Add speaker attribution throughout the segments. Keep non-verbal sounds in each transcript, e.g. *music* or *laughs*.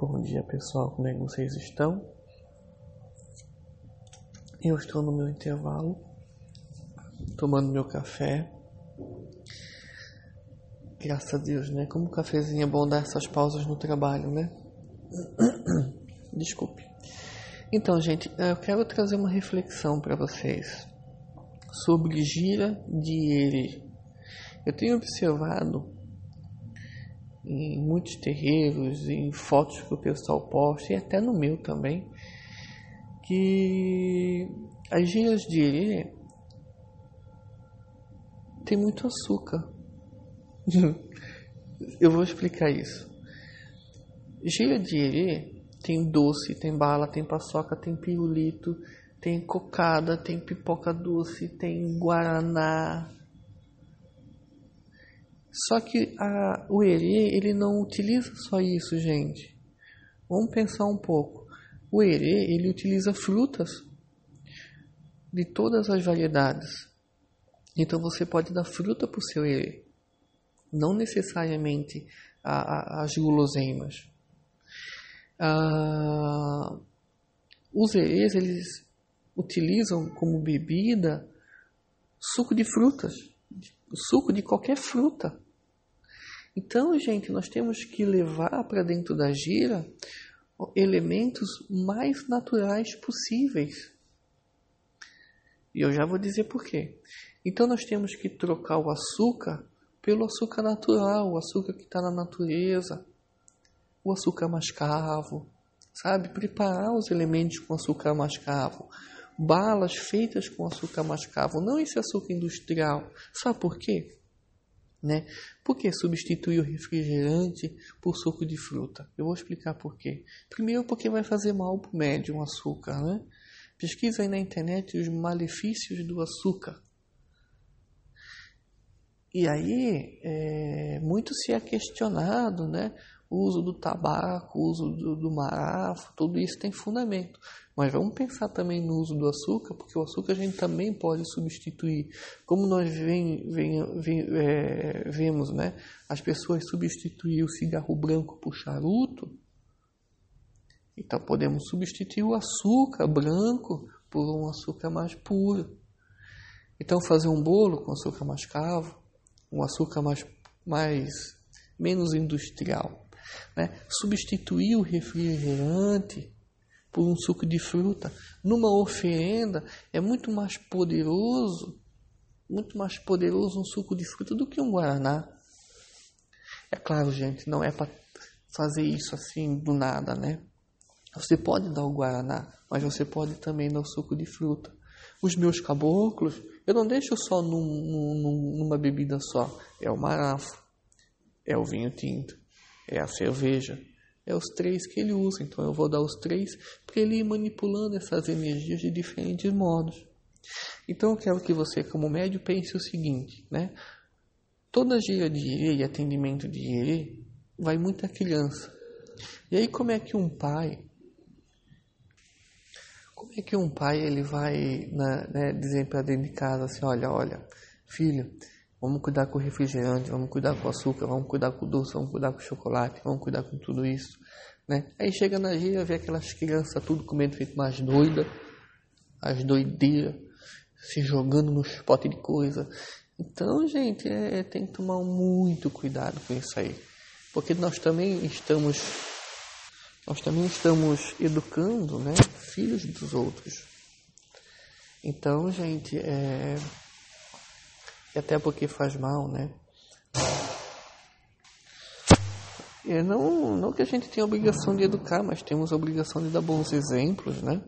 Speaker 1: Bom dia pessoal, como é que vocês estão? Eu estou no meu intervalo, tomando meu café. Graças a Deus, né? Como o cafezinho é bom dar essas pausas no trabalho, né? *coughs* Desculpe. Então, gente, eu quero trazer uma reflexão para vocês sobre gira de ele. Eu tenho observado em muitos terreiros, em fotos que o pessoal posta e até no meu também, que as giras de erê tem muito açúcar. *laughs* Eu vou explicar isso. Gira de erê tem doce, tem bala, tem paçoca, tem pirulito, tem cocada, tem pipoca doce, tem guaraná. Só que a, o erê, ele não utiliza só isso, gente. Vamos pensar um pouco. O erê, ele utiliza frutas de todas as variedades. Então você pode dar fruta para o seu erê. Não necessariamente a, a, as guloseimas. Ah, os erês, eles utilizam como bebida suco de frutas, suco de qualquer fruta. Então, gente, nós temos que levar para dentro da gira elementos mais naturais possíveis. E eu já vou dizer por quê. Então, nós temos que trocar o açúcar pelo açúcar natural, o açúcar que está na natureza, o açúcar mascavo, sabe? Preparar os elementos com açúcar mascavo balas feitas com açúcar mascavo, não esse açúcar industrial. Sabe por quê? Né? Por que substituir o refrigerante por suco de fruta? Eu vou explicar por quê. Primeiro, porque vai fazer mal para o médium o açúcar. Né? Pesquisa aí na internet os malefícios do açúcar. E aí, é, muito se é questionado né, o uso do tabaco, o uso do, do marafo, tudo isso tem fundamento. Mas vamos pensar também no uso do açúcar, porque o açúcar a gente também pode substituir. Como nós vem, vem, vem, é, vemos né, as pessoas substituir o cigarro branco por charuto, então podemos substituir o açúcar branco por um açúcar mais puro. Então fazer um bolo com açúcar mascavo, um açúcar mais, mais menos industrial. Né? Substituir o refrigerante por um suco de fruta numa oferenda é muito mais poderoso, muito mais poderoso um suco de fruta do que um guaraná. É claro, gente, não é para fazer isso assim do nada, né? Você pode dar o guaraná, mas você pode também dar o suco de fruta. Os meus caboclos, eu não deixo só num, num, numa bebida só. É o marafo, é o vinho tinto, é a cerveja, é os três que ele usa. Então eu vou dar os três para ele ir manipulando essas energias de diferentes modos. Então eu quero que você, como médio, pense o seguinte, né? Toda gira de irê e atendimento de irê vai muita criança. E aí como é que um pai como é que um pai ele vai né, né, dizer para dentro de casa assim, olha, olha, filho, Vamos cuidar com o refrigerante, vamos cuidar com o açúcar, vamos cuidar com o doce, vamos cuidar com o chocolate, vamos cuidar com tudo isso, né? Aí chega na gira, vê aquelas crianças tudo comendo feito mais doida, as doideiras, se jogando nos potes de coisa. Então, gente, é, tem que tomar muito cuidado com isso aí. Porque nós também estamos nós também estamos educando, né, filhos dos outros. Então, gente, é e até porque faz mal, né? E não, não que a gente tenha obrigação de educar, mas temos a obrigação de dar bons exemplos, né?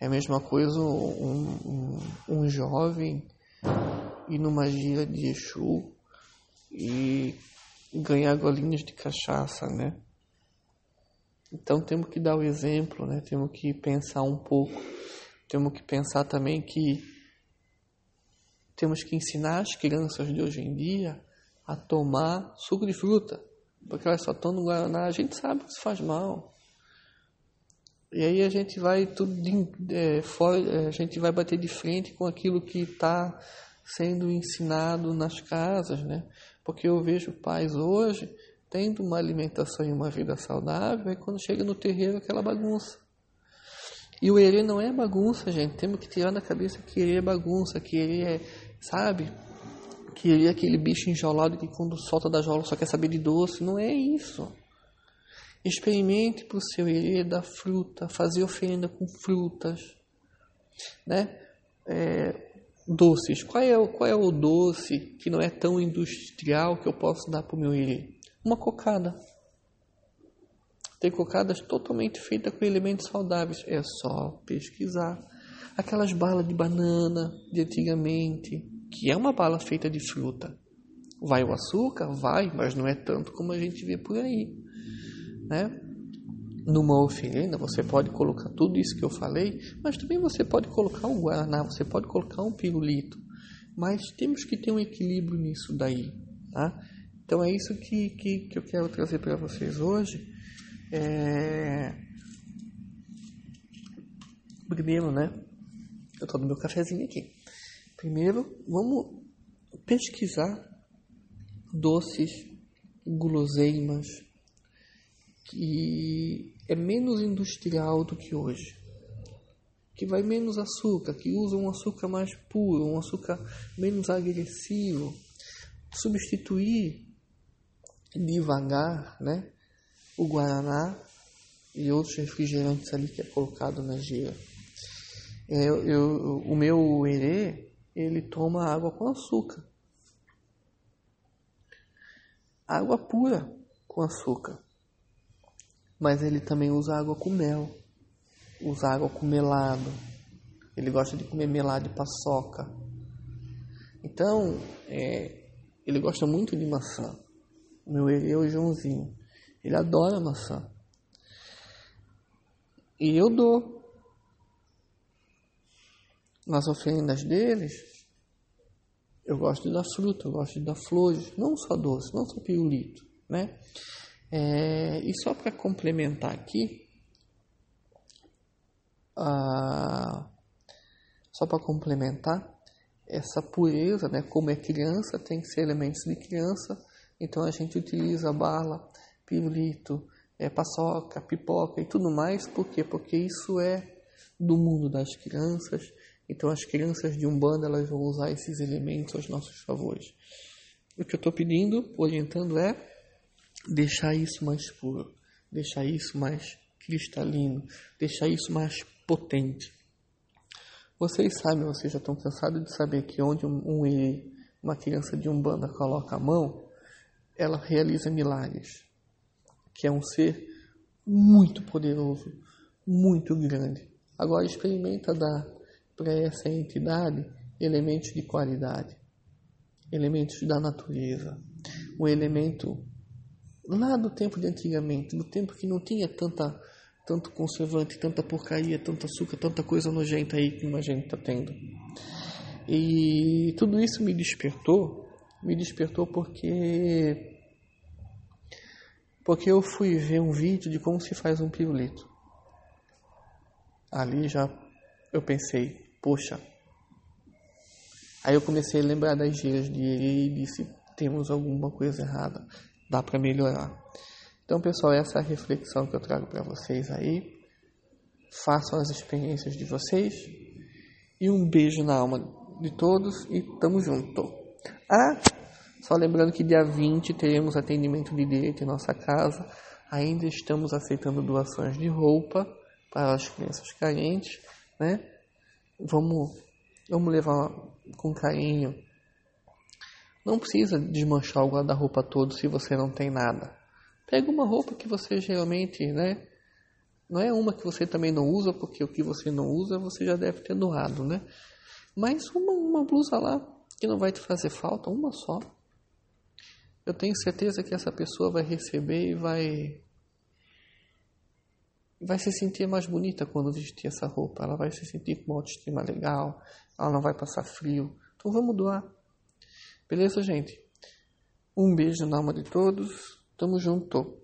Speaker 1: É a mesma coisa um, um, um jovem ir numa gira de Exu e ganhar golinhas de cachaça, né? Então temos que dar o exemplo, né? Temos que pensar um pouco. Temos que pensar também que temos que ensinar as crianças de hoje em dia a tomar suco de fruta, porque elas só tomam guaraná. A gente sabe que isso faz mal. E aí a gente vai tudo de, é, fora, é, a gente vai bater de frente com aquilo que está sendo ensinado nas casas, né? Porque eu vejo pais hoje tendo uma alimentação e uma vida saudável, aí quando chega no terreiro aquela bagunça. E o erê não é bagunça, gente. Temos que tirar da cabeça que erê é bagunça, que erê é, sabe? Que é aquele bicho enjaulado que quando solta da jaula só quer saber de doce. Não é isso. Experimente para o seu erê da fruta, fazer oferenda com frutas, né? É, doces. Qual é, o, qual é o doce que não é tão industrial que eu posso dar para o meu erê? Uma cocada. Tem cocadas totalmente feitas com elementos saudáveis. É só pesquisar. Aquelas balas de banana de antigamente, que é uma bala feita de fruta. Vai o açúcar? Vai, mas não é tanto como a gente vê por aí. Né? Numa oferenda, você pode colocar tudo isso que eu falei, mas também você pode colocar um guaraná, você pode colocar um pirulito. Mas temos que ter um equilíbrio nisso daí. Tá? Então é isso que, que, que eu quero trazer para vocês hoje. É... Primeiro, né? Eu tô no meu cafezinho aqui. Primeiro, vamos pesquisar doces, guloseimas, que é menos industrial do que hoje. Que vai menos açúcar, que usa um açúcar mais puro, um açúcar menos agressivo. Substituir devagar, né? o Guaraná e outros refrigerantes ali que é colocado na gira. É, eu, eu, o meu erê, ele toma água com açúcar. Água pura com açúcar. Mas ele também usa água com mel. Usa água com melado. Ele gosta de comer melado de paçoca. Então, é, ele gosta muito de maçã. Meu erê é o Joãozinho. Ele adora maçã. E eu dou. Nas oferendas deles, eu gosto de dar fruta, eu gosto de dar flores, não só doce, não só pirulito, né? É, e só para complementar aqui, ah, só para complementar, essa pureza, né? Como é criança, tem que ser elementos de criança, então a gente utiliza a bala, pirulito, é, paçoca, pipoca e tudo mais. Por quê? Porque isso é do mundo das crianças. Então as crianças de Umbanda elas vão usar esses elementos aos nossos favores. O que eu estou pedindo, orientando é deixar isso mais puro, deixar isso mais cristalino, deixar isso mais potente. Vocês sabem, vocês já estão cansados de saber que onde um, um uma criança de Umbanda coloca a mão, ela realiza milagres que é um ser muito poderoso, muito grande. Agora experimenta dar para essa entidade elementos de qualidade, elementos da natureza, um elemento lá do tempo de antigamente, do tempo que não tinha tanta tanto conservante, tanta porcaria, tanto açúcar, tanta coisa nojenta aí como a gente está tendo. E tudo isso me despertou, me despertou porque porque eu fui ver um vídeo de como se faz um pirulito. Ali já eu pensei, poxa. Aí eu comecei a lembrar das gírias de ele e disse, temos alguma coisa errada, dá para melhorar. Então, pessoal, essa é a reflexão que eu trago para vocês aí. Façam as experiências de vocês e um beijo na alma de todos e tamo junto. Ah, só lembrando que dia 20 teremos atendimento de direito em nossa casa. Ainda estamos aceitando doações de roupa para as crianças carentes, né? Vamos, vamos levar com carinho. Não precisa desmanchar o guarda-roupa todo se você não tem nada. Pega uma roupa que você geralmente, né? Não é uma que você também não usa, porque o que você não usa você já deve ter doado, né? Mas uma, uma blusa lá que não vai te fazer falta, uma só eu tenho certeza que essa pessoa vai receber e vai vai se sentir mais bonita quando vestir essa roupa. Ela vai se sentir com uma autoestima legal, ela não vai passar frio. Então vamos doar. Beleza, gente? Um beijo na alma de todos. Tamo junto.